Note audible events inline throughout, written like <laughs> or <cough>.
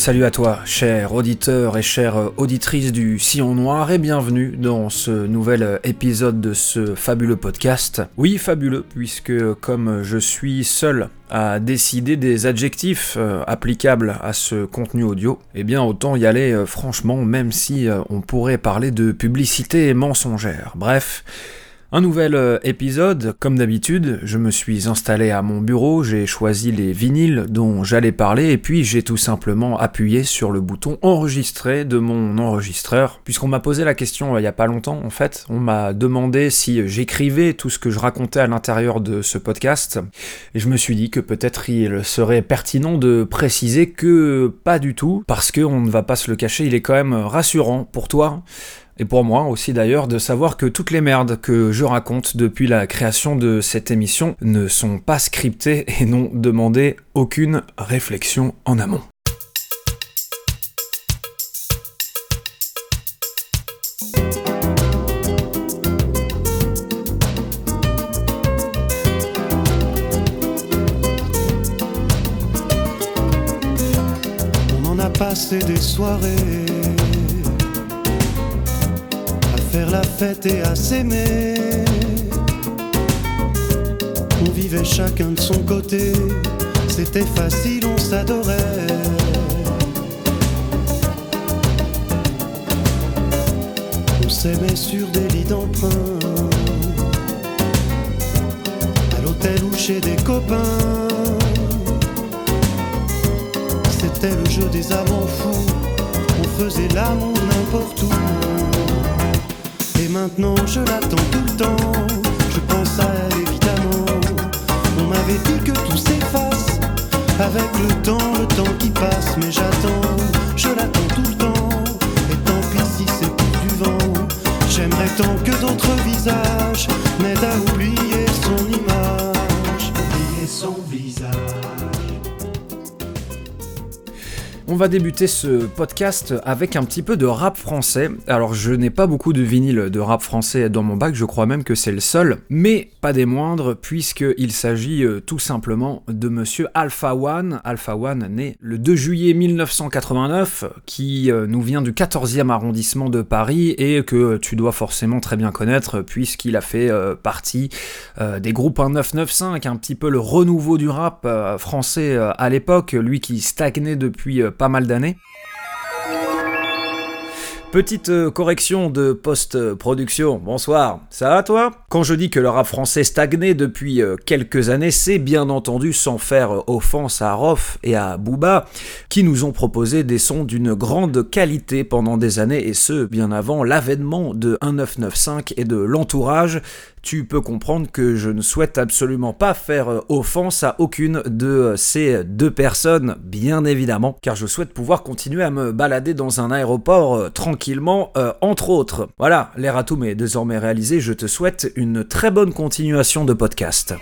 Salut à toi, cher auditeur et chère auditrice du Sillon Noir, et bienvenue dans ce nouvel épisode de ce fabuleux podcast. Oui, fabuleux, puisque comme je suis seul à décider des adjectifs euh, applicables à ce contenu audio, eh bien autant y aller euh, franchement, même si euh, on pourrait parler de publicité mensongère. Bref. Un nouvel euh, épisode, comme d'habitude, je me suis installé à mon bureau, j'ai choisi les vinyles dont j'allais parler et puis j'ai tout simplement appuyé sur le bouton enregistrer de mon enregistreur, puisqu'on m'a posé la question euh, il y a pas longtemps en fait, on m'a demandé si j'écrivais tout ce que je racontais à l'intérieur de ce podcast. Et je me suis dit que peut-être il serait pertinent de préciser que pas du tout, parce qu'on ne va pas se le cacher, il est quand même rassurant pour toi et pour moi aussi d'ailleurs, de savoir que toutes les merdes que je raconte depuis la création de cette émission ne sont pas scriptées et n'ont demandé aucune réflexion en amont. On en a passé des soirées fête et à s'aimer. On vivait chacun de son côté, c'était facile, on s'adorait. On s'aimait sur des lits d'emprunt, à l'hôtel ou chez des copains. C'était le jeu des amants fous. On faisait l'amour n'importe où. Maintenant je l'attends tout le temps. Je pense à elle évidemment. On m'avait dit que tout s'efface. Avec le temps, le temps qui passe. Mais j'attends, je l'attends tout le temps. Et tant pis si c'est pour du vent. J'aimerais tant que d'autres visages m'aident à oublier On va débuter ce podcast avec un petit peu de rap français. Alors je n'ai pas beaucoup de vinyle de rap français dans mon bac, je crois même que c'est le seul, mais pas des moindres puisqu'il s'agit euh, tout simplement de monsieur Alpha One. Alpha One né le 2 juillet 1989, qui euh, nous vient du 14e arrondissement de Paris et que tu dois forcément très bien connaître puisqu'il a fait euh, partie des groupes 1995, un petit peu le renouveau du rap français à l'époque, lui qui stagnait depuis pas mal d'années. Petite euh, correction de post-production, bonsoir, ça va toi? Quand je dis que le rap français stagnait depuis euh, quelques années, c'est bien entendu sans faire euh, offense à Rof et à Booba, qui nous ont proposé des sons d'une grande qualité pendant des années, et ce, bien avant l'avènement de 1995 et de l'entourage, tu peux comprendre que je ne souhaite absolument pas faire euh, offense à aucune de euh, ces deux personnes, bien évidemment, car je souhaite pouvoir continuer à me balader dans un aéroport euh, tranquillement, entre autres. Voilà, l'air à tout est désormais réalisé, je te souhaite une très bonne continuation de podcast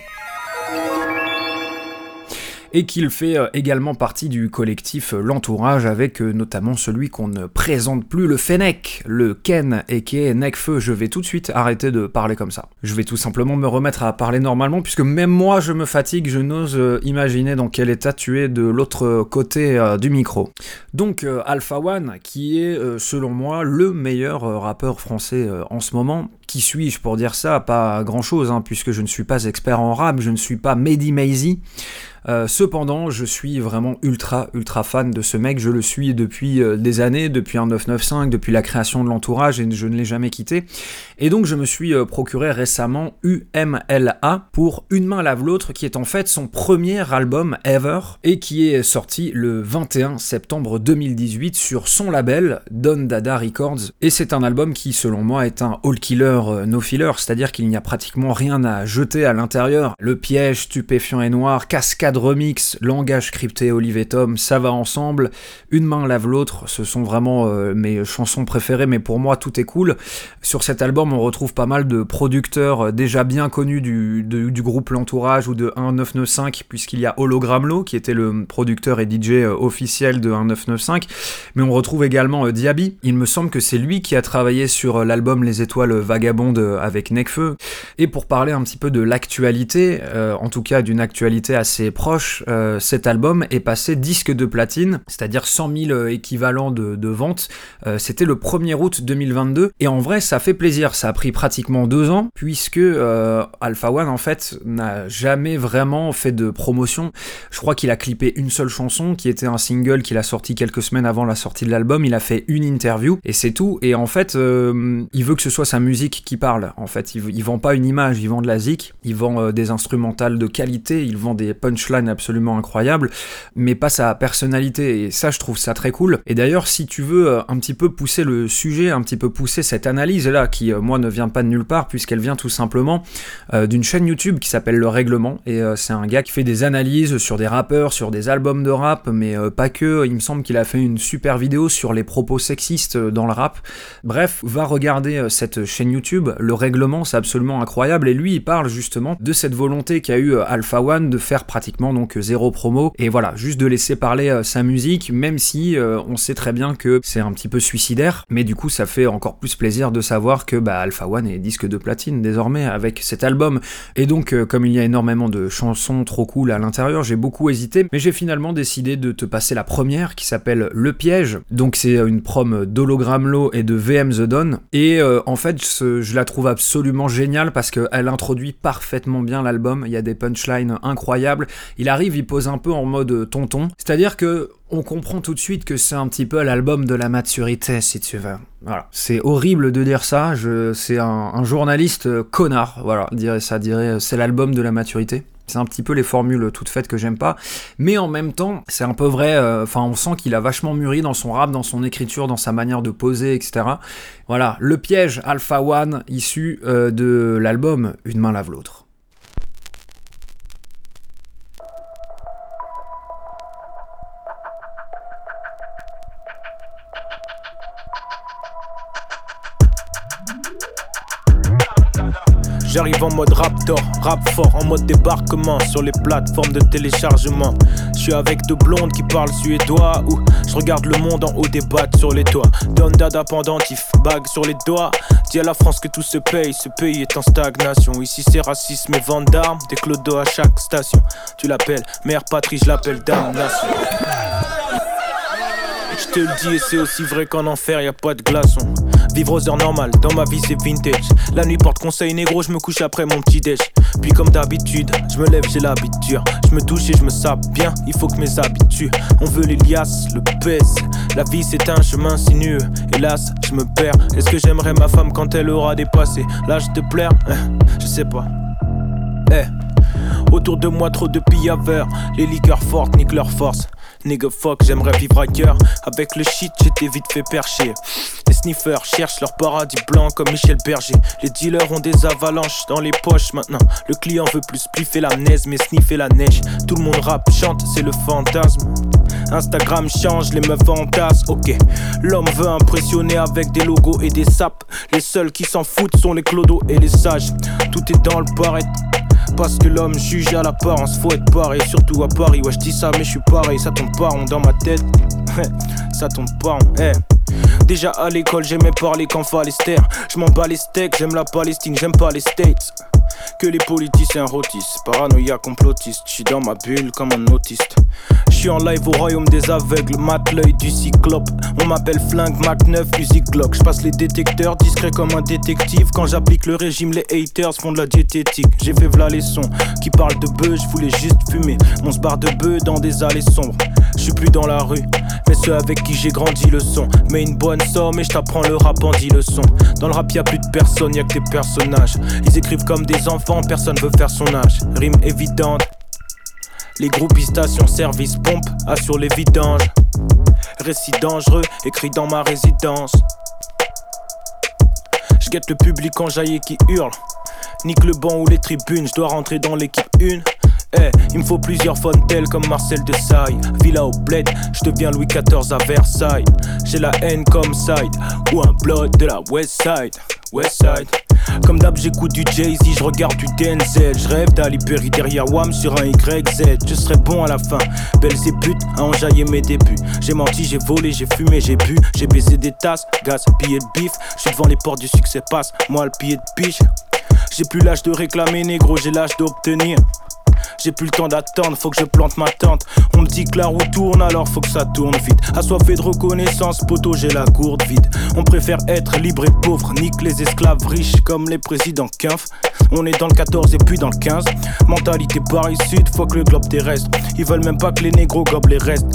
et qu'il fait euh, également partie du collectif euh, L'Entourage avec euh, notamment celui qu'on ne présente plus, le Fennec, le Ken et qui est Necfeu. Je vais tout de suite arrêter de parler comme ça. Je vais tout simplement me remettre à parler normalement puisque même moi je me fatigue, je n'ose imaginer dans quel état tu es de l'autre côté du micro. Donc Alpha One qui est selon moi le meilleur rappeur français en ce moment. Qui suis-je pour dire ça? Pas grand-chose, hein, puisque je ne suis pas expert en rap, je ne suis pas Mehdi Maizy. Euh, cependant, je suis vraiment ultra, ultra fan de ce mec. Je le suis depuis euh, des années, depuis un 995, depuis la création de l'entourage, et je ne l'ai jamais quitté. Et donc, je me suis euh, procuré récemment UMLA pour Une main lave l'autre, qui est en fait son premier album ever, et qui est sorti le 21 septembre 2018 sur son label, Don Dada Records. Et c'est un album qui, selon moi, est un all killer no filler, c'est-à-dire qu'il n'y a pratiquement rien à jeter à l'intérieur. Le piège, stupéfiant et noir, cascade remix, langage crypté, Olive Tom, ça va ensemble. Une main lave l'autre, ce sont vraiment euh, mes chansons préférées, mais pour moi tout est cool. Sur cet album, on retrouve pas mal de producteurs euh, déjà bien connus du, du groupe L'Entourage ou de 1995, puisqu'il y a Hologramlo qui était le producteur et DJ officiel de 1995, mais on retrouve également Diaby. Il me semble que c'est lui qui a travaillé sur l'album Les Étoiles Vagabondes avec Necfeu. Et pour parler un petit peu de l'actualité, euh, en tout cas d'une actualité assez proche, euh, cet album est passé disque de platine, c'est-à-dire 100 000 équivalents de, de ventes. Euh, c'était le 1er août 2022. Et en vrai, ça fait plaisir. Ça a pris pratiquement deux ans, puisque Alpha One, en fait, n'a jamais vraiment fait de promotion. Je crois qu'il a clippé une seule chanson, qui était un single qu'il a sorti quelques semaines avant la sortie de l'album. Il a fait une interview, et c'est tout. Et en fait, il veut que ce soit sa musique qui parle. En fait, il, il vend pas une image, il vend de la zik, il vend euh, des instrumentales de qualité, il vend des punchlines absolument incroyables, mais pas sa personnalité. Et ça, je trouve ça très cool. Et d'ailleurs, si tu veux euh, un petit peu pousser le sujet, un petit peu pousser cette analyse-là, qui, euh, moi, ne vient pas de nulle part, puisqu'elle vient tout simplement d'une chaîne YouTube qui s'appelle Le Règlement. Et c'est un gars qui fait des analyses sur des rappeurs, sur des albums de rap, mais pas que. Il me semble qu'il a fait une super vidéo sur les propos sexistes dans le rap. Bref, va regarder cette chaîne YouTube. Le Règlement, c'est absolument incroyable. Et lui, il parle justement de cette volonté qu'a eu euh, Alpha One de faire pratiquement donc euh, zéro promo. Et voilà, juste de laisser parler euh, sa musique, même si on sait très bien que c'est un petit peu suicidaire. Mais du coup, ça fait encore plus plaisir de savoir que bah, Alpha One est disque de platine désormais avec cet album. Et donc, comme il y a énormément de chansons trop cool à l'intérieur, j'ai beaucoup hésité, mais j'ai finalement décidé de te passer la première qui s'appelle Le Piège. Donc, c'est une prom d'Hologramlo et de VM The Dawn. Et en fait, je la trouve absolument géniale parce qu'elle introduit parfaitement bien l'album. Il y a des punchlines incroyables. Il arrive, il pose un peu en mode tonton. C'est-à-dire que on comprend tout de suite que c'est un petit peu l'album de la maturité, si tu veux. Voilà. C'est horrible de dire ça. Je, c'est un, journaliste connard. Voilà, dirait ça, dirait c'est l'album de la maturité. C'est un petit peu les formules toutes faites que j'aime pas. Mais en même temps, c'est un peu vrai. Euh, enfin, on sent qu'il a vachement mûri dans son rap, dans son écriture, dans sa manière de poser, etc. Voilà. Le piège Alpha One, issu euh, de l'album Une main lave l'autre. J'arrive en mode raptor, rap fort, en mode débarquement sur les plateformes de téléchargement. Je suis avec deux blondes qui parlent suédois ou je regarde le monde en haut des battes sur les toits. Don dada pendentif, bague sur les doigts. Dis à la France que tout se paye, ce pays est en stagnation. Ici c'est racisme et vente d'armes, des clodos à chaque station. Tu l'appelles mère patrie, je l'appelle damnation. Je te le dis et c'est aussi vrai qu'en enfer y a pas de glaçons. Vivre aux heures normales, dans ma vie c'est vintage. La nuit porte conseil négro, je me couche après mon petit déj. Puis comme d'habitude, je me lève, j'ai l'habitude. Je me touche et je me sape bien, il faut que mes habitudes. On veut les liasses, le pèse. La vie c'est un chemin sinueux. Hélas, je me perds. Est-ce que j'aimerais ma femme quand elle aura dépassé l'âge de plaire? Hein, Je sais pas. Eh. Autour de moi trop de pillaveurs, les liqueurs fortes niquent leur force. Nigga fuck, j'aimerais vivre ailleurs. Avec le shit, j'étais vite fait percher. Les sniffers cherchent leur paradis blanc comme Michel Berger. Les dealers ont des avalanches dans les poches maintenant. Le client veut plus pliffer la neige, mais sniffer la neige. Tout le monde rappe, chante, c'est le fantasme. Instagram change, les meufs fantasment, ok. L'homme veut impressionner avec des logos et des sapes. Les seuls qui s'en foutent sont les clodos et les sages. Tout est dans le pareil. Parce que l'homme juge à l'apparence, faut être pareil, surtout à Paris. Ouais, je dis ça, mais je suis pareil, ça tombe pas rond dans ma tête. <laughs> ça tombe pas rond, eh. Déjà à l'école, j'aimais parler qu'en Falester. Je m'en bats les steaks, j'aime la Palestine, j'aime pas les States. Que les politiciens rôtissent, paranoïa complotiste. J'suis dans ma bulle comme un autiste. J'suis en live au royaume des aveugles, mat l'œil du cyclope. On m'appelle flingue Mac 9, fusil Glock. J'passe les détecteurs, discret comme un détective. Quand j'applique le régime, les haters font de la diététique. J'ai fait v'là les sons qui parlent de bœufs, j'voulais juste fumer. Mon bar de bœufs dans des allées sombres. J'suis plus dans la rue, mais ceux avec qui j'ai grandi le son. Mais une bonne somme et j't'apprends le rap en dit leçons. Dans le rap y'a plus de personnes, y'a que des personnages. Ils écrivent comme des enfants, personne veut faire son âge. Rime évidente. Les groupes station service pompe assurent les vidanges. Récit dangereux écrit dans ma résidence. Je guette le public enjaillé qui hurle. Nique le banc ou les tribunes, je dois rentrer dans l'équipe 1. Eh, il me faut plusieurs fontelles comme Marcel de Saille. Villa au bled, je deviens Louis XIV à Versailles. J'ai la haine comme side, ou un blood de la West Side. West Side. Comme d'hab, j'écoute du Jay-Z, je regarde du Denzel. Je rêve d'Ali derrière Wam sur un YZ. Je serai bon à la fin. Belles et putes à enjailler mes débuts. J'ai menti, j'ai volé, j'ai fumé, j'ai bu. J'ai baisé des tasses, gaz, billets de bif. Je suis devant les portes du succès, passe. Moi, le pied de biche. J'ai plus l'âge de réclamer, négro, j'ai l'âge d'obtenir. J'ai plus le temps d'attendre, faut que je plante ma tente. On me dit que la roue tourne, alors faut que ça tourne vite. Assoiffé de reconnaissance, poteau, j'ai la gourde vide. On préfère être libre et pauvre, nique les esclaves riches comme les présidents Quinf. On est dans le 14 et puis dans le 15. Mentalité Paris Sud, faut que le globe terrestre. Ils veulent même pas que les négros gobent les restes.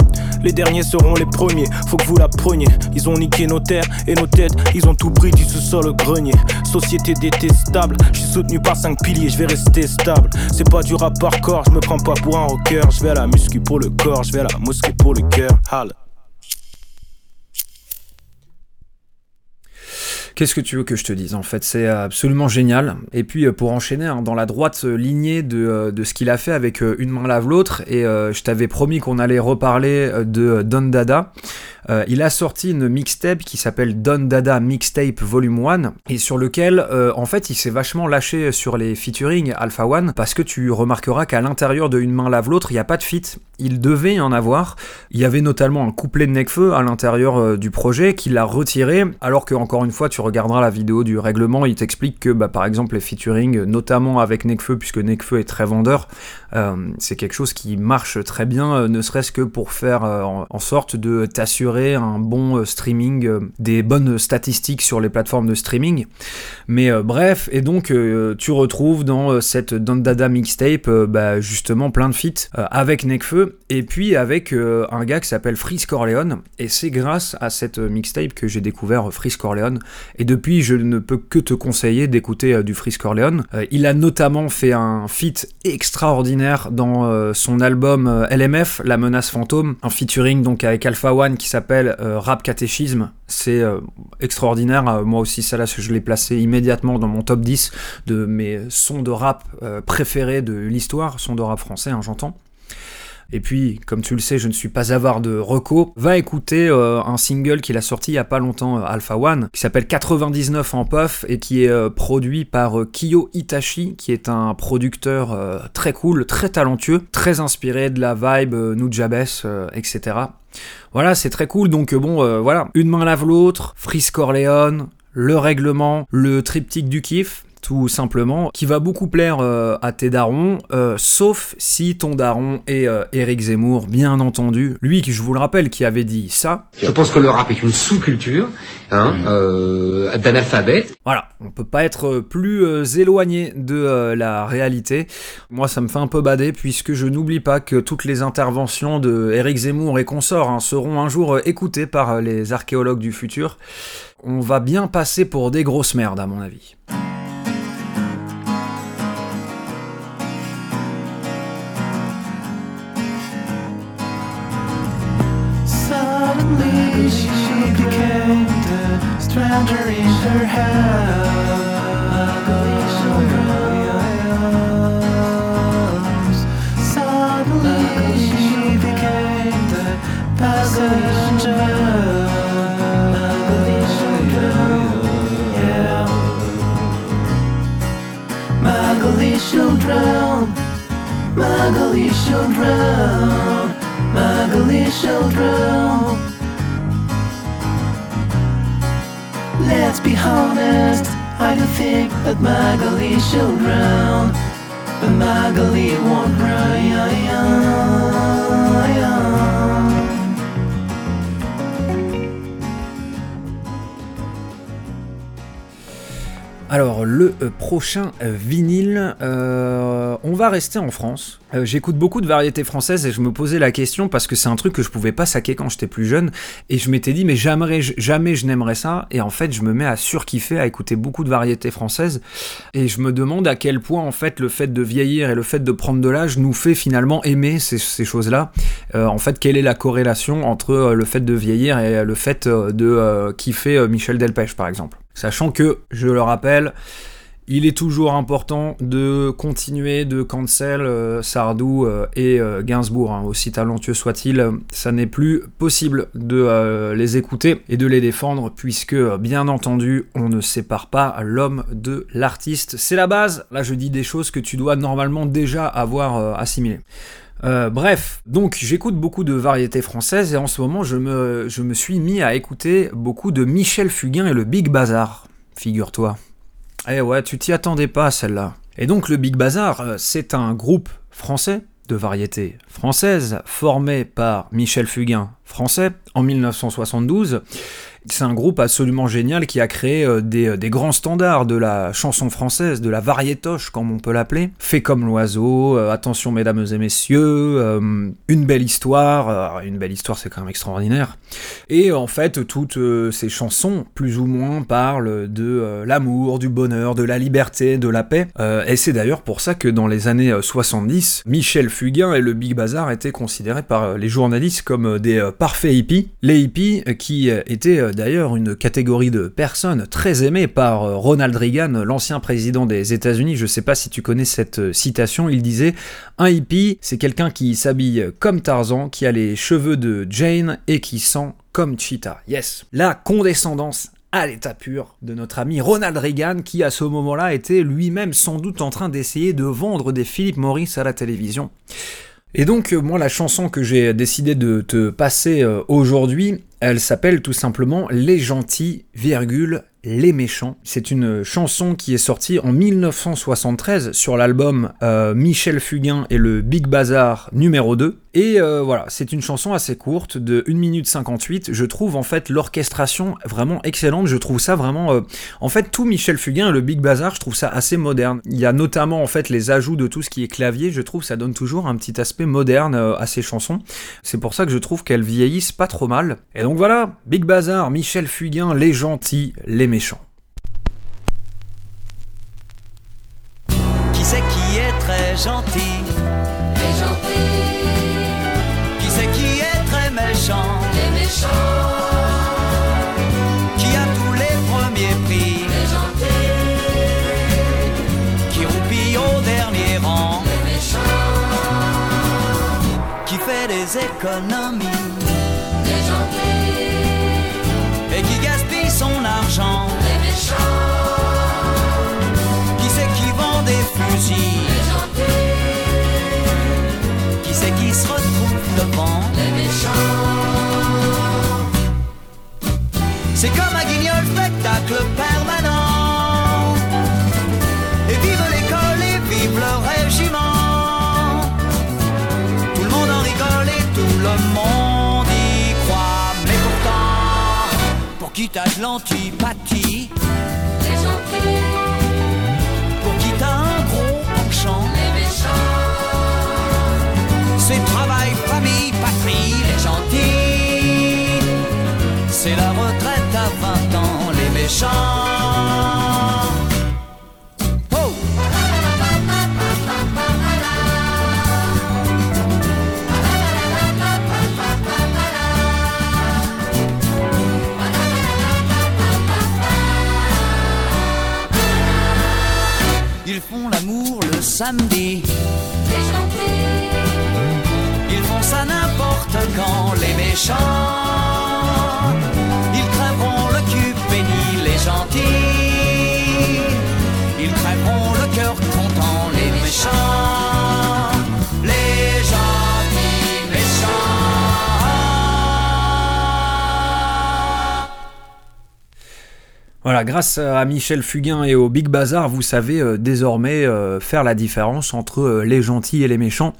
Les derniers seront les premiers, faut que vous la preniez. Ils ont niqué nos terres et nos têtes, ils ont tout pris du sous-sol au grenier. Société détestable, je suis soutenu par 5 piliers, je vais rester stable. C'est pas du rap je me prends pas pour un rocker. Je vais à la muscu pour le corps, je vais à la mosquée pour le cœur. Qu'est-ce que tu veux que je te dise En fait, c'est absolument génial. Et puis, euh, pour enchaîner hein, dans la droite euh, lignée de, euh, de ce qu'il a fait avec Une main lave l'autre, et je t'avais promis qu'on allait reparler de Don Dada. Euh, il a sorti une mixtape qui s'appelle Don Dada Mixtape Volume 1 et sur lequel euh, en fait il s'est vachement lâché sur les featuring Alpha One parce que tu remarqueras qu'à l'intérieur de Une main lave l'autre il n'y a pas de feat. Il devait y en avoir. Il y avait notamment un couplet de Necfeu à l'intérieur euh, du projet qu'il a retiré alors que encore une fois tu regarderas la vidéo du règlement il t'explique que bah, par exemple les featuring notamment avec Necfeu puisque Necfeu est très vendeur c'est quelque chose qui marche très bien ne serait-ce que pour faire en sorte de t'assurer un bon euh, streaming, euh, des bonnes statistiques sur les plateformes de streaming. Mais euh, bref, et donc tu retrouves dans cette Don Dada mixtape bah, justement plein de feats avec Nekfeu et puis avec un gars qui s'appelle Freeze Corleone. Et c'est grâce à cette mixtape que j'ai découvert Freeze Corleone. Et depuis, je ne peux que te conseiller d'écouter du Freeze Corleone. Il a notamment fait un feat extraordinaire dans son album LMF, La menace fantôme, un featuring donc avec Alpha One qui s'appelle euh, Rap Catéchisme. C'est euh, extraordinaire. Euh, moi aussi, ça là, je l'ai placé immédiatement dans mon top 10 de mes sons de rap préférés de l'histoire, sons de rap français, hein, j'entends. Et puis, comme tu le sais, je ne suis pas avare de reco. Va écouter euh, un single qu'il a sorti il y a pas longtemps, euh, Alpha One, qui s'appelle 99 en puff et qui est euh, produit par euh, Kiyo Itachi, qui est un producteur très cool, très talentueux, très inspiré de la vibe Nujabes, etc. Voilà, c'est très cool. Donc bon, voilà, une main lave l'autre, Freeze Corleone, le règlement, le triptyque du kiff tout simplement, qui va beaucoup plaire euh, à tes darons, euh, sauf si ton daron est euh, Eric Zemmour, bien entendu. Lui, qui je vous le rappelle, qui avait dit ça. Je pense que le rap est une sous-culture hein, euh, d'analphabètes. Voilà, on peut pas être plus euh, éloigné de euh, la réalité. Moi, ça me fait un peu bader, puisque je n'oublie pas que toutes les interventions de Eric Zemmour et consorts hein, seront un jour euh, écoutées par euh, les archéologues du futur. On va bien passer pour des grosses merdes, à mon avis. Stranger in her house. Suddenly she became the passenger. Yeah. Magali she'll drown. Magali she'll drown. Magali she'll drown. Let's be honest, I do think that Magali she'll drown. But Magali won't drown. Alors, le euh, prochain euh, vinyle, euh, on va rester en France. Euh, J'écoute beaucoup de variétés françaises et je me posais la question parce que c'est un truc que je pouvais pas saquer quand j'étais plus jeune. Et je m'étais dit, mais jamais, jamais je n'aimerais ça. Et en fait, je me mets à surkiffer, à écouter beaucoup de variétés françaises. Et je me demande à quel point, en fait, le fait de vieillir et le fait de prendre de l'âge nous fait finalement aimer ces, choses-là. Euh, en fait, quelle est la corrélation entre euh, le fait de vieillir et le fait de kiffer Michel Delpech, par exemple? Sachant que, je le rappelle, il est toujours important de continuer de cancel euh, Sardou euh, et euh, Gainsbourg, hein. aussi talentueux soit-il, ça n'est plus possible de les écouter et de les défendre, puisque bien entendu, on ne sépare pas l'homme de l'artiste. C'est la base, là je dis des choses que tu dois normalement déjà avoir assimilées. bref, donc j'écoute beaucoup de variétés françaises et en ce moment je me, je me suis mis à écouter beaucoup de Michel Fugain et le Big Bazar, figure-toi. Eh ouais, tu t'y attendais pas celle-là. Et donc le Big Bazar, euh, c'est un groupe français de variété française formé par Michel Fugain, français, en 1972 c'est un groupe absolument génial qui a créé euh, euh, des, grands standards de la chanson française, de la variétoche comme on peut l'appeler. Fait comme l'oiseau, euh, attention mesdames et messieurs, une belle histoire, une belle histoire c'est quand même extraordinaire. Et en fait toutes ces chansons plus ou moins parlent de l'amour, du bonheur, de la liberté, de la paix. et c'est d'ailleurs pour ça que dans les années 70, Michel Fugain et le Big Bazar étaient considérés par les journalistes comme des parfaits hippies. Les hippies qui étaient d'ailleurs une catégorie de personnes très aimées par euh, Ronald Reagan, l'ancien président des États-Unis. Je sais pas si tu connais cette euh, citation, il disait Un hippie, c'est quelqu'un qui s'habille comme Tarzan, qui a les cheveux de Jane et qui sent comme Cheetah. Yes. La condescendance à l'état pur de notre ami Ronald Reagan qui à ce moment-là était lui-même sans doute en train d'essayer de vendre des Philip Morris à la télévision. Et donc moi la chanson que j'ai décidé de te passer euh, aujourd'hui, elle s'appelle tout simplement Les gentils, virgule, les méchants. C'est une chanson qui est sortie en 1973 sur l'album euh, Michel Fugain et le Big Bazar numéro 2. Et euh, voilà, c'est une chanson assez courte de 1 minute 58. Je trouve en fait l'orchestration vraiment excellente. Je trouve ça vraiment. Euh, en fait, tout Michel Fugain et le Big Bazar, je trouve ça assez moderne. Il y a notamment en fait les ajouts de tout ce qui est clavier. Je trouve ça donne toujours un petit aspect moderne à ces chansons. C'est pour ça que je trouve qu'elles vieillissent pas trop mal. Et donc voilà, Big Bazar, Michel Fugain, les gentils, les méchants. Qui c'est qui est très gentil? Les gentils. Les méchants. Qui a tous les premiers prix Les gentils. Qui roupille au dernier rang Les méchants. Qui fait des économies Les gentils. Et qui gaspille son argent Les méchants. Qui c'est qui vend des fusils de l'antipathie Les gentils. Pour qui t'as un gros penchant Les méchants. C'est travail, famille, patrie, les gentils. C'est la retraite à 20 ans, les méchants. Samedi. Ils font ça n'importe quand, les méchants. Ils crèveront le cul béni, les gentils. Ils crèveront le cœur content, les méchants. Voilà, grâce à Michel Fugain et au Big Bazar, vous savez euh, désormais euh, faire la différence entre euh, les gentils et les méchants.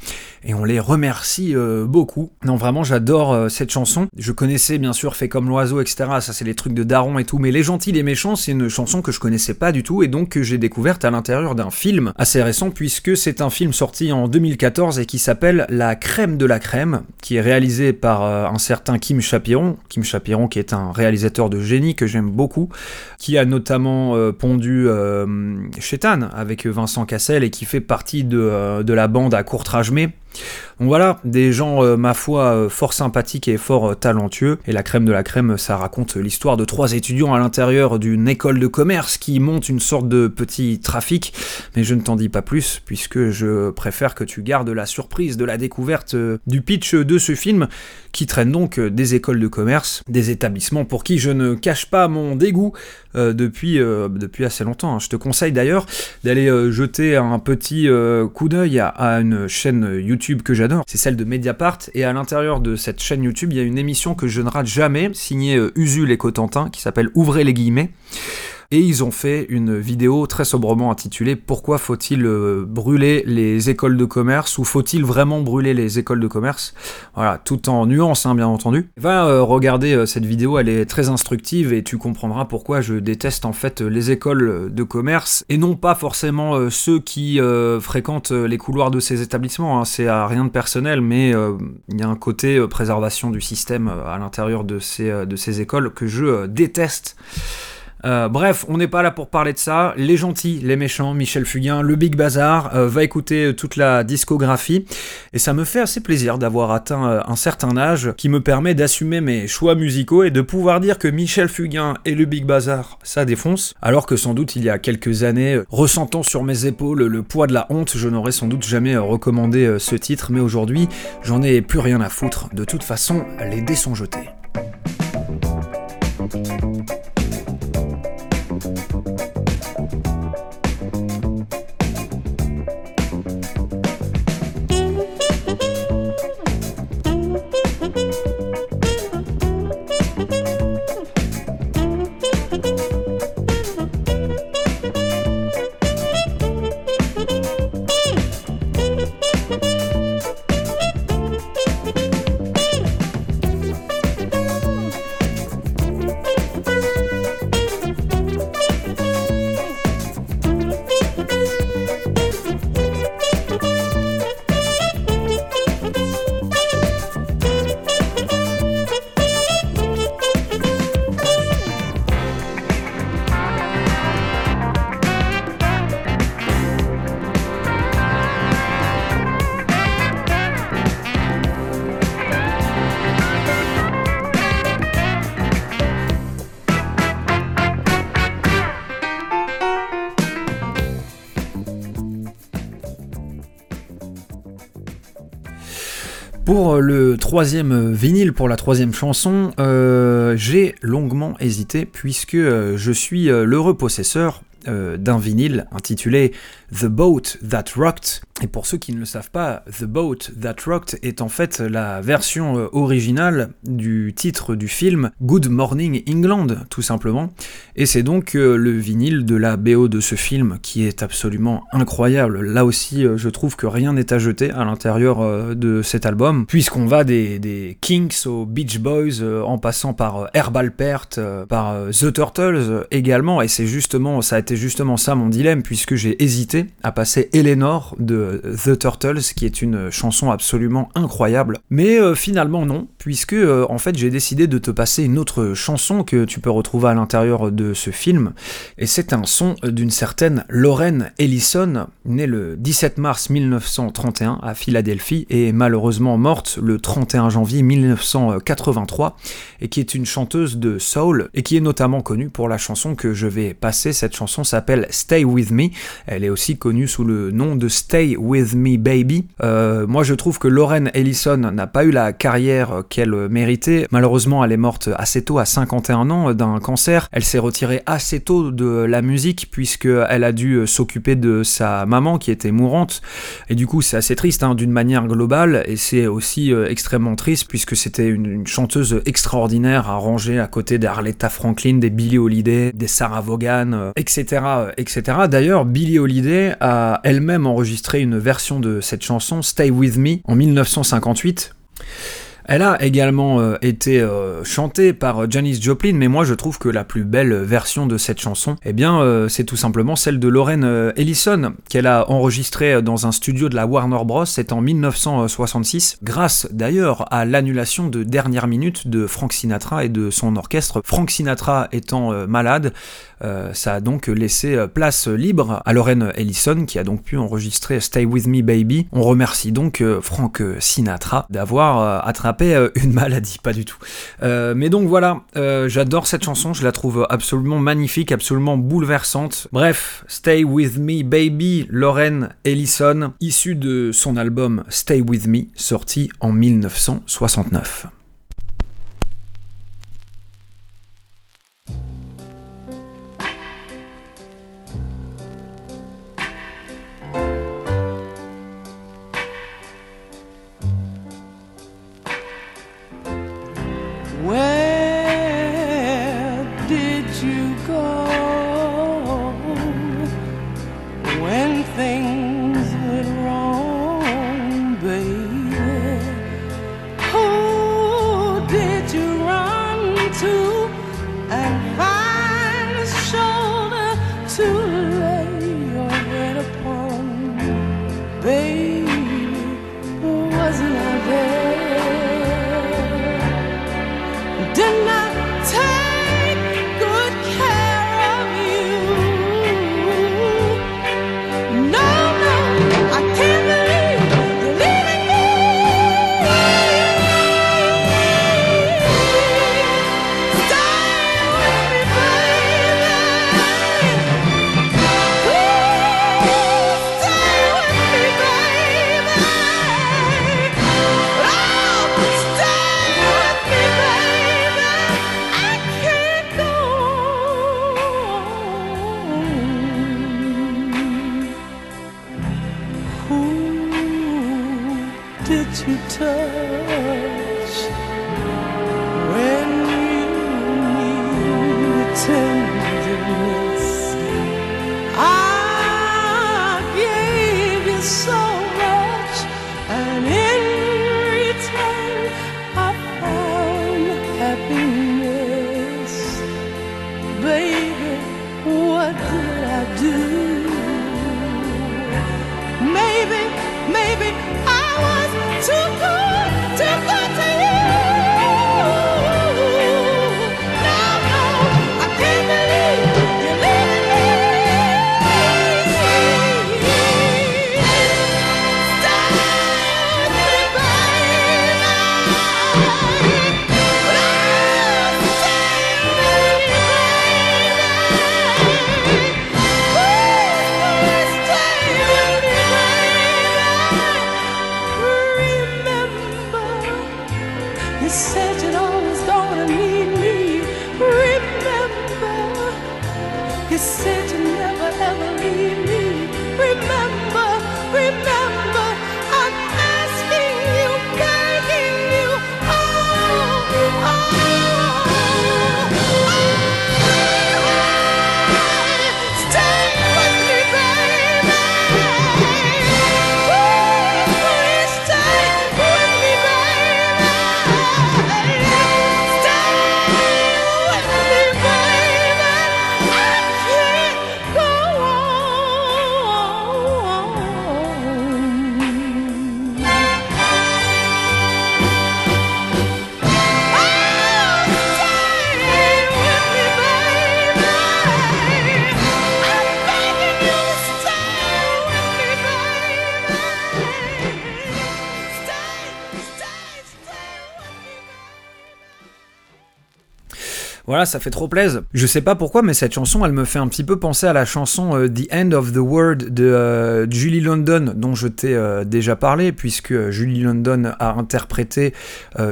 Et on les remercie beaucoup. Non, vraiment, j'adore cette chanson. Je connaissais bien sûr Fait comme l'oiseau, etc. Ça, c'est les trucs de Daron et tout. Mais Les gentils, les méchants, c'est une chanson que je connaissais pas du tout et donc que j'ai découverte à l'intérieur d'un film assez récent puisque c'est un film sorti en 2014 et qui s'appelle La crème de la crème, qui est réalisé par un certain Kim Chapiron. Kim Chapiron qui est un réalisateur de génie que j'aime beaucoup, qui a notamment euh, pondu euh, Chétan avec Vincent Cassel et qui fait partie de, euh, la bande à Courtrajmé Donc voilà, des gens, euh, ma foi, euh, fort sympathiques et fort euh, talentueux. Et la crème de la crème, ça raconte l'histoire de trois étudiants à l'intérieur d'une école de commerce qui montent une sorte de petit trafic. Mais je ne t'en dis pas plus, puisque je préfère que tu gardes la surprise de la découverte du pitch de ce film, qui traîne donc des écoles de commerce, des établissements pour qui je ne cache pas mon dégoût depuis, assez longtemps. hein. Je te conseille d'ailleurs d'aller jeter un petit coup d'œil à une chaîne YouTube que j'adore, c'est celle de Mediapart, et à l'intérieur de cette chaîne YouTube, il y a une émission que je ne rate jamais, signée euh, Usul et Cotentin, qui s'appelle Ouvrez les guillemets. Et ils ont fait une vidéo très sobrement intitulée Pourquoi faut-il euh, brûler les écoles de commerce ou faut-il vraiment brûler les écoles de commerce? Voilà, tout en nuance, hein, bien entendu. Va euh, regarder euh, cette vidéo, elle est très instructive et tu comprendras pourquoi je déteste en fait les écoles de commerce et non pas forcément ceux qui fréquentent les couloirs de ces établissements. hein. C'est à rien de personnel, mais il y a un côté préservation du système à l'intérieur de ces, écoles que je déteste. Euh, bref, on n'est pas là pour parler de ça. Les gentils, les méchants, Michel Fugain, le Big Bazar, euh, va écouter euh, toute la discographie. Et ça me fait assez plaisir d'avoir atteint un certain âge qui me permet d'assumer mes choix musicaux et de pouvoir dire que Michel Fugain et le Big Bazar, ça défonce. Alors que sans doute il y a quelques années, ressentant sur mes épaules le poids de la honte, je n'aurais sans doute jamais recommandé ce titre. Mais aujourd'hui, j'en ai plus rien à foutre. De toute façon, les dés sont jetés. Pour le troisième vinyle, pour la troisième chanson, euh, j'ai longuement hésité puisque euh, je suis euh, l'heureux possesseur euh, d'un vinyle intitulé The Boat That Rocked. Et pour ceux qui ne le savent pas, The Boat That Rocked est en fait la version euh, originale du titre du film Good Morning England, tout simplement. Et c'est donc euh, le vinyle de la BO de ce film qui est absolument incroyable. Là aussi, euh, je trouve que rien n'est à jeter à l'intérieur de cet album, puisqu'on va des, des Kinks aux Beach Boys, en passant par Herbal Pert, par The Turtles également. Et c'est justement, ça a été justement ça mon dilemme, puisque j'ai hésité à passer Eleanor de The Turtles, qui est une chanson absolument incroyable. Mais euh, finalement non, puisque euh, en fait j'ai décidé de te passer une autre chanson que tu peux retrouver à l'intérieur de ce film. Et c'est un son d'une certaine Lauren Ellison, née le 17 mars 1931 à Philadelphie et malheureusement morte le 31 janvier 1983, et qui est une chanteuse de soul et qui est notamment connue pour la chanson que je vais passer. Cette chanson s'appelle Stay With Me. Elle est aussi connue sous le nom de Stay With Me Baby. Euh, moi je trouve que Lauren Ellison n'a pas eu la carrière qu'elle méritait. Malheureusement elle est morte assez tôt, à 51 ans, d'un cancer. Elle s'est retirée assez tôt de la musique puisqu'elle a dû s'occuper de sa maman qui était mourante. Et du coup c'est assez triste hein, d'une manière globale et c'est aussi euh, extrêmement triste puisque c'était une, chanteuse extraordinaire à ranger à côté d'Arletta Franklin, des Billie Holiday, des Sarah Vaughan, etc., euh, etc. D'ailleurs, Billie Holiday a elle-même enregistré une version de cette chanson, Stay With Me, en 1958. Elle a également euh, été euh, chantée par Janis Joplin, mais moi je trouve que la plus belle version de cette chanson, eh bien, euh, c'est tout simplement celle de Lauren euh, Ellison, qu'elle a enregistrée dans un studio de la Warner Bros. C'est en 1966, grâce d'ailleurs à l'annulation de dernière minute de Frank Sinatra et de son orchestre. Frank Sinatra étant euh, malade, euh, ça a donc laissé euh, place libre à Lauren Ellison qui a donc pu enregistrer Stay With Me Baby. On remercie donc euh, Frank Sinatra d'avoir euh, attrapé euh, une maladie, pas du tout. Euh, mais donc voilà, euh, j'adore cette chanson, je la trouve absolument magnifique, absolument bouleversante. Bref, Stay With Me Baby, Lauren Ellison, issue de son album Stay With Me, sorti en 1969. Ça fait trop plaisir. Je sais pas pourquoi, mais cette chanson, elle me fait un petit peu penser à la chanson euh, The End of the World de euh, Julie London, dont je t'ai euh, déjà parlé, puisque Julie London a interprété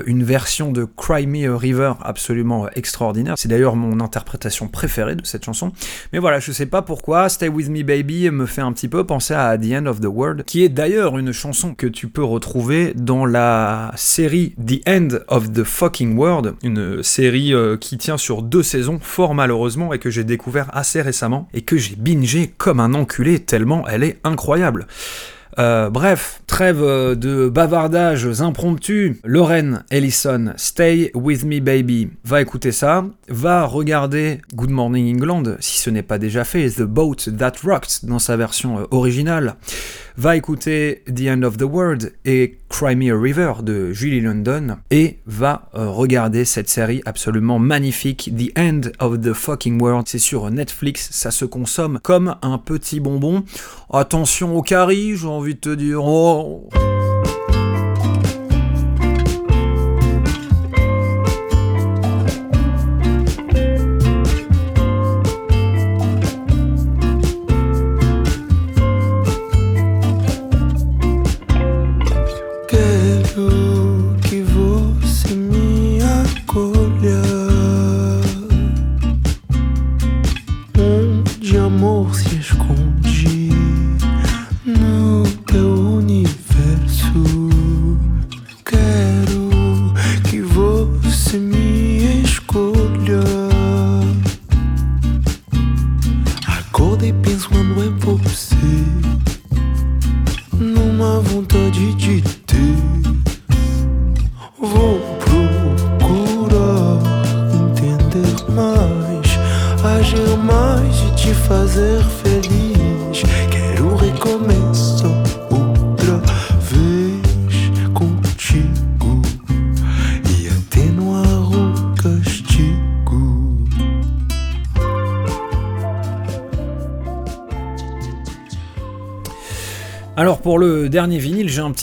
une version de Cry Me a River absolument extraordinaire. C'est d'ailleurs mon interprétation préférée de cette chanson. Mais voilà, je sais pas pourquoi, Stay With Me Baby me fait un petit peu penser à The End of the World, qui est d'ailleurs une chanson que tu peux retrouver dans la série The End of the Fucking World, une série qui tient sur deux saisons, fort malheureusement, et que j'ai découvert assez récemment, et que j'ai bingé comme un enculé tellement elle est incroyable. Euh, bref, trêve euh, de bavardages impromptus. Lauren Ellison, Stay With Me Baby. Va écouter ça. Va regarder Good Morning England, si ce n'est pas déjà fait, The Boat That Rocked dans sa version euh, originale. Va écouter The End of the World et Cry Me a River de Julie London. Et va euh, regarder cette série absolument magnifique, The End of the Fucking World. C'est sur Netflix, ça se consomme comme un petit bonbon. Attention au carry, j'ai envie de te dire. Oh. blue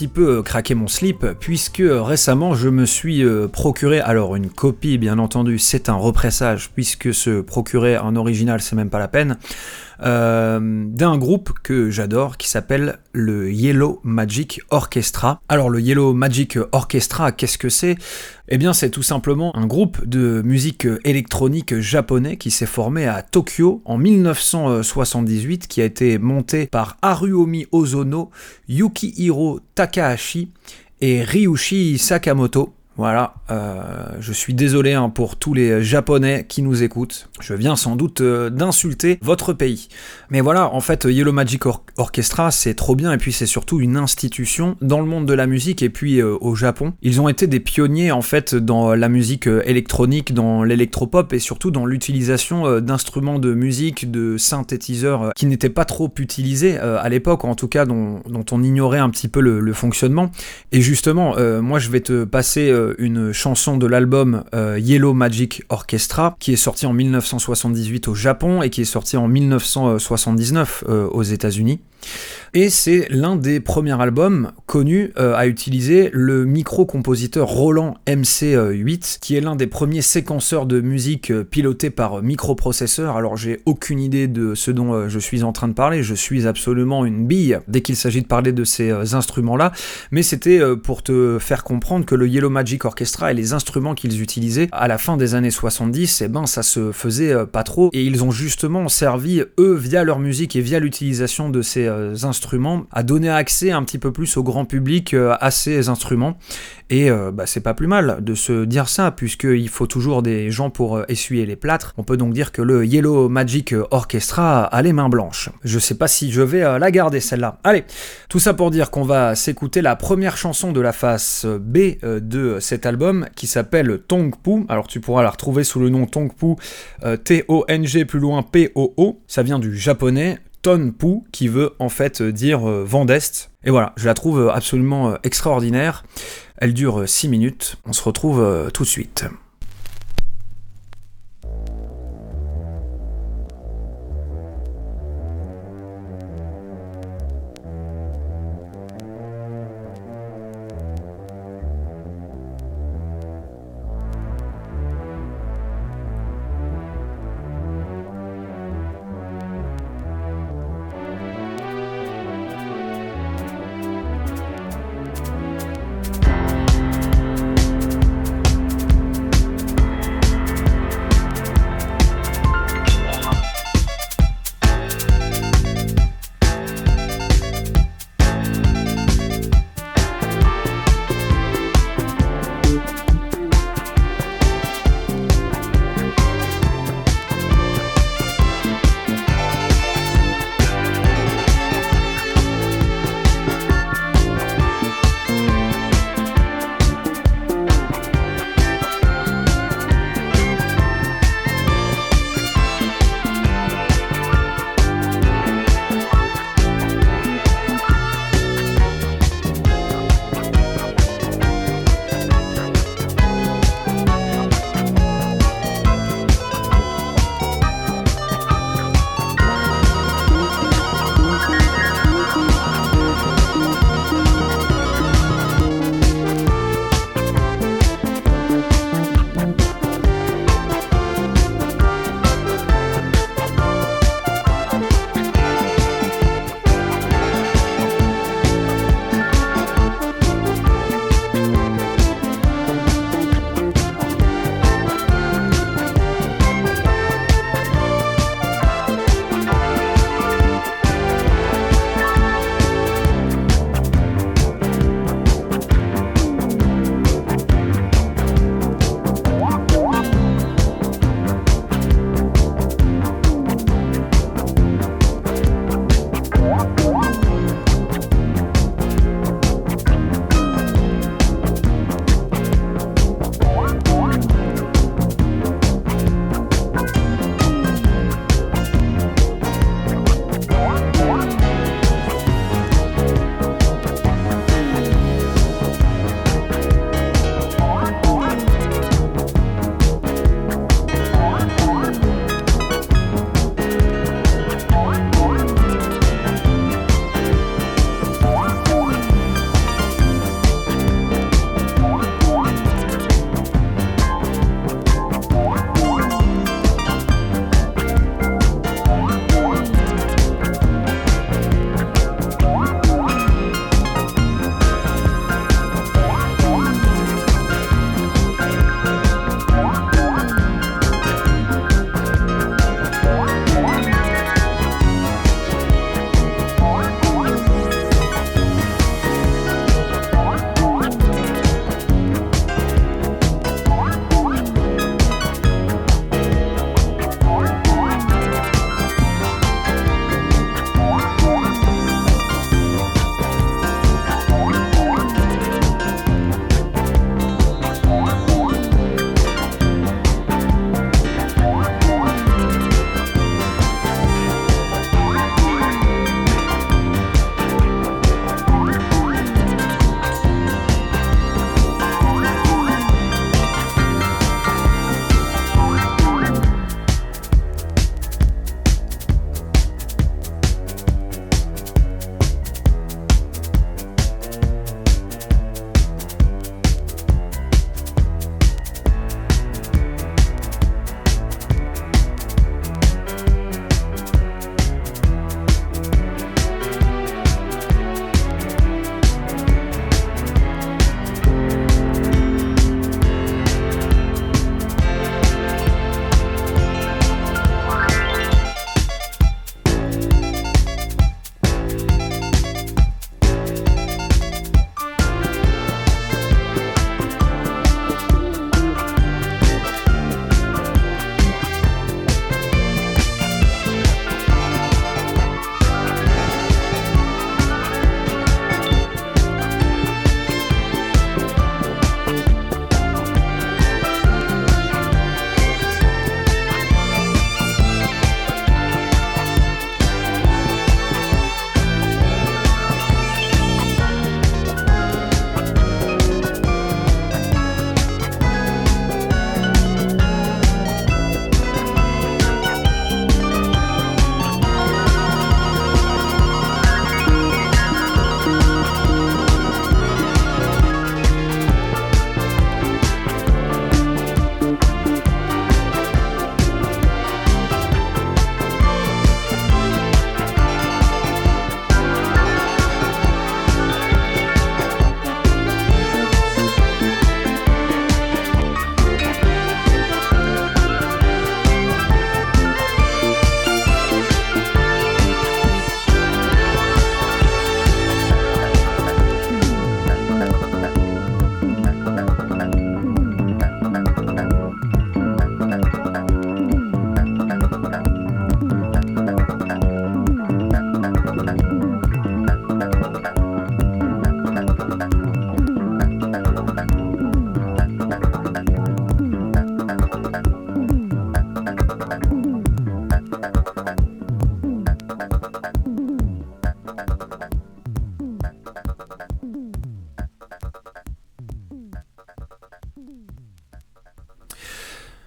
peu euh, craqué mon slip puisque euh, récemment je me suis euh, procuré, alors une copie bien entendu, c'est un repressage puisque se procurer un original c'est même pas la peine, euh, d'un groupe que j'adore qui s'appelle le Yellow Magic Orchestra. Alors le Yellow Magic Orchestra, qu'est-ce que c'est? Eh bien c'est tout simplement un groupe de musique électronique japonais qui s'est formé à Tokyo en 1978, qui a été monté par Haruomi Ozono, Yukihiro Takahashi et Ryushi Sakamoto. Voilà, euh, je suis désolé hein, pour tous les Japonais qui nous écoutent. Je viens sans doute euh, d'insulter votre pays. Mais voilà, en fait, Yellow Magic Or- Orchestra, c'est trop bien, et puis c'est surtout une institution dans le monde de la musique, et puis euh, au Japon. Ils ont été des pionniers, en fait, dans la musique électronique, dans l'électropop, et surtout dans l'utilisation d'instruments de musique, de synthétiseurs, qui n'étaient pas trop utilisés à l'époque, en tout cas, dont, on ignorait un petit peu le, fonctionnement. Et justement, moi, je vais te passer une chanson de l'album euh, Yellow Magic Orchestra, qui est sorti en 1978 au Japon et qui est sorti en 1979 euh, aux États-Unis. Et c'est l'un des premiers albums connus euh, à utiliser le micro-compositeur Roland MC8, qui est l'un des premiers séquenceurs de musique euh, piloté par microprocesseur. Alors j'ai aucune idée de ce dont euh, je suis en train de parler, je suis absolument une bille dès qu'il s'agit de parler de ces euh, instruments-là, mais c'était euh, pour te faire comprendre que le Yellow Magic Orchestra et les instruments qu'ils utilisaient à la fin des années 70, eh ben ça se faisait euh, pas trop, et ils ont justement servi, eux, via leur musique et via l'utilisation de ces euh, instruments, à donner accès un petit peu plus au grand public euh, à ces instruments. Et euh, bah, c'est pas plus mal de se dire ça, puisqu'il faut toujours des gens pour euh, essuyer les plâtres. On peut donc dire que le Yellow Magic Orchestra a les mains blanches. Je sais pas si je vais euh, la garder celle-là. Allez, tout ça pour dire qu'on va s'écouter la première chanson de la face B euh, de cet album qui s'appelle Tongpu. Alors tu pourras la retrouver sous le nom Tongpu, euh, T-O-N-G plus loin P-O-O. Ça vient du japonais. Tonpu, qui veut en fait euh, dire euh, vent d'Est. Et voilà, je la trouve euh, absolument extraordinaire. Elle dure 6 minutes. On se retrouve tout de suite.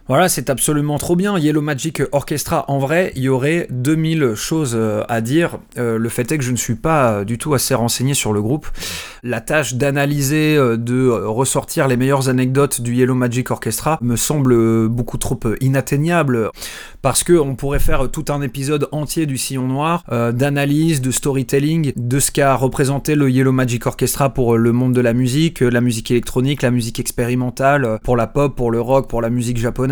Voilà, c'est absolument trop bien. Yellow Magic Orchestra, en vrai, il y aurait 2000 choses euh, à dire. Euh, le fait est que je ne suis pas euh, du tout assez renseigné sur le groupe. La tâche d'analyser, de ressortir les meilleures anecdotes du Yellow Magic Orchestra me semble beaucoup trop inatteignable parce que on pourrait faire tout un épisode entier du Sillon Noir d'analyse, de storytelling, de ce qu'a représenté le Yellow Magic Orchestra pour le monde de la musique, la musique électronique, la musique expérimentale, pour la pop, pour le rock, pour la musique japonaise.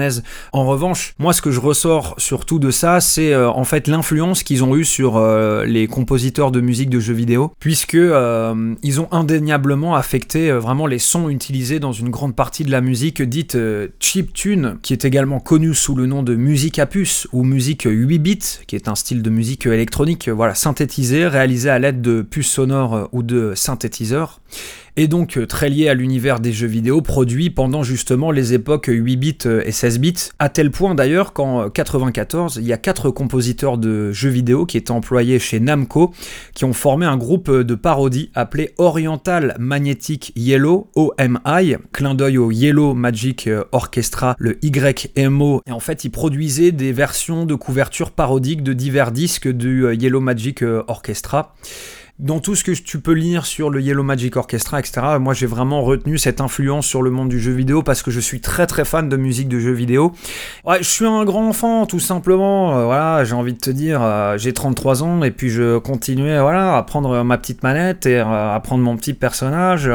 En revanche, moi ce que je ressors surtout de ça, c'est euh, en fait l'influence qu'ils ont eu sur euh, les compositeurs de musique de jeux vidéo, puisque euh, ils ont indéniablement affecté vraiment les sons utilisés dans une grande partie de la musique dite chip tune, qui est également connue sous le nom de musique à puce ou musique 8 bits, qui est un style de musique électronique, voilà, synthétisé, réalisé à l'aide de puces sonores ou de synthétiseurs et donc euh, très lié à l'univers des jeux vidéo produits pendant justement les époques 8 bits euh, et 16 bits, à tel point d'ailleurs qu'en euh, 94, il y a quatre compositeurs de jeux vidéo qui étaient employés chez Namco, qui ont formé un groupe euh, de parodie appelé Oriental Magnetic Yellow, OMI, clin d'œil au Yellow Magic Orchestra, le YMO, et en fait ils produisaient des versions de couverture parodiques de divers disques du Yellow Magic Orchestra dans tout ce que tu peux lire sur le Yellow Magic Orchestra, etc., moi j'ai vraiment retenu cette influence sur le monde du jeu vidéo parce que je suis très très fan de musique de jeux vidéo. Ouais, je suis un grand enfant, tout simplement. Euh, voilà, j'ai envie de te dire, euh, j'ai 33 ans et puis je continuais voilà, à prendre ma petite manette et euh, à prendre mon petit personnage.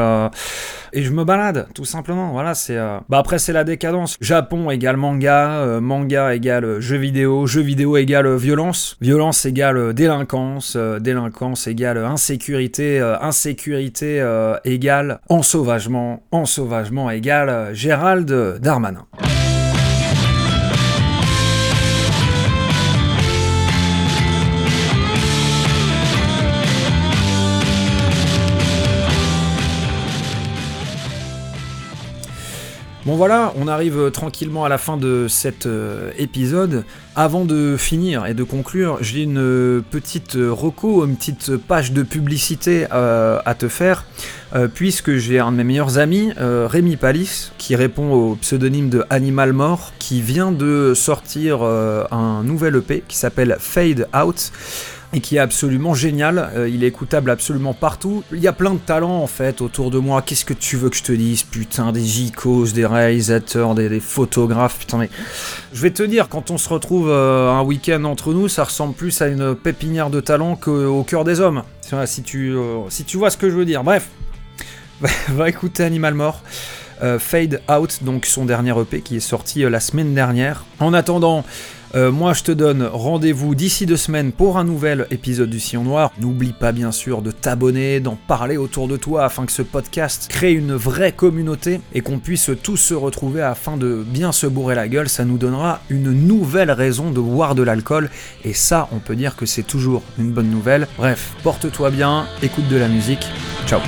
et je me balade, tout simplement. Voilà, c'est. Bah après, c'est la décadence. Japon égale manga, manga égale jeu vidéo, jeu vidéo égale violence, violence égale délinquance, délinquance égale euh, insécurité, euh, insécurité euh, égale ensauvagement, ensauvagement égale euh, Gérald Darmanin. Bon voilà, on arrive euh, tranquillement à la fin de cet euh, épisode. Avant de finir et de conclure, j'ai une euh, petite reco, une petite page de publicité à te faire, puisque j'ai un de mes meilleurs amis, Rémi Palis, qui répond au pseudonyme de Animal Mort, qui vient de sortir un nouvel EP qui s'appelle Fade Out et qui est absolument génial. Euh, il est écoutable absolument partout. Il y a plein de talents en fait autour de moi. Qu'est-ce que tu veux que je te dise Putain, des gicos, des réalisateurs, des, photographes. Putain, mais je vais te dire, quand on se retrouve euh, un week-end entre nous, ça ressemble plus à une pépinière de talents qu'au cœur des hommes. Si tu, euh, si tu vois ce que je veux dire. Bref, <laughs> va, écouter Animal Mort. Euh, Fade Out, donc son dernier EP qui est sorti la semaine dernière. En attendant, euh, moi je te donne rendez-vous d'ici deux semaines pour un nouvel épisode du Sillon Noir. N'oublie pas bien sûr de t'abonner, d'en parler autour de toi afin que ce podcast crée une vraie communauté et qu'on puisse tous se retrouver afin de bien se bourrer la gueule. Ça nous donnera une nouvelle raison de boire de l'alcool et ça on peut dire que c'est toujours une bonne nouvelle. Bref, porte-toi bien, écoute de la musique. Ciao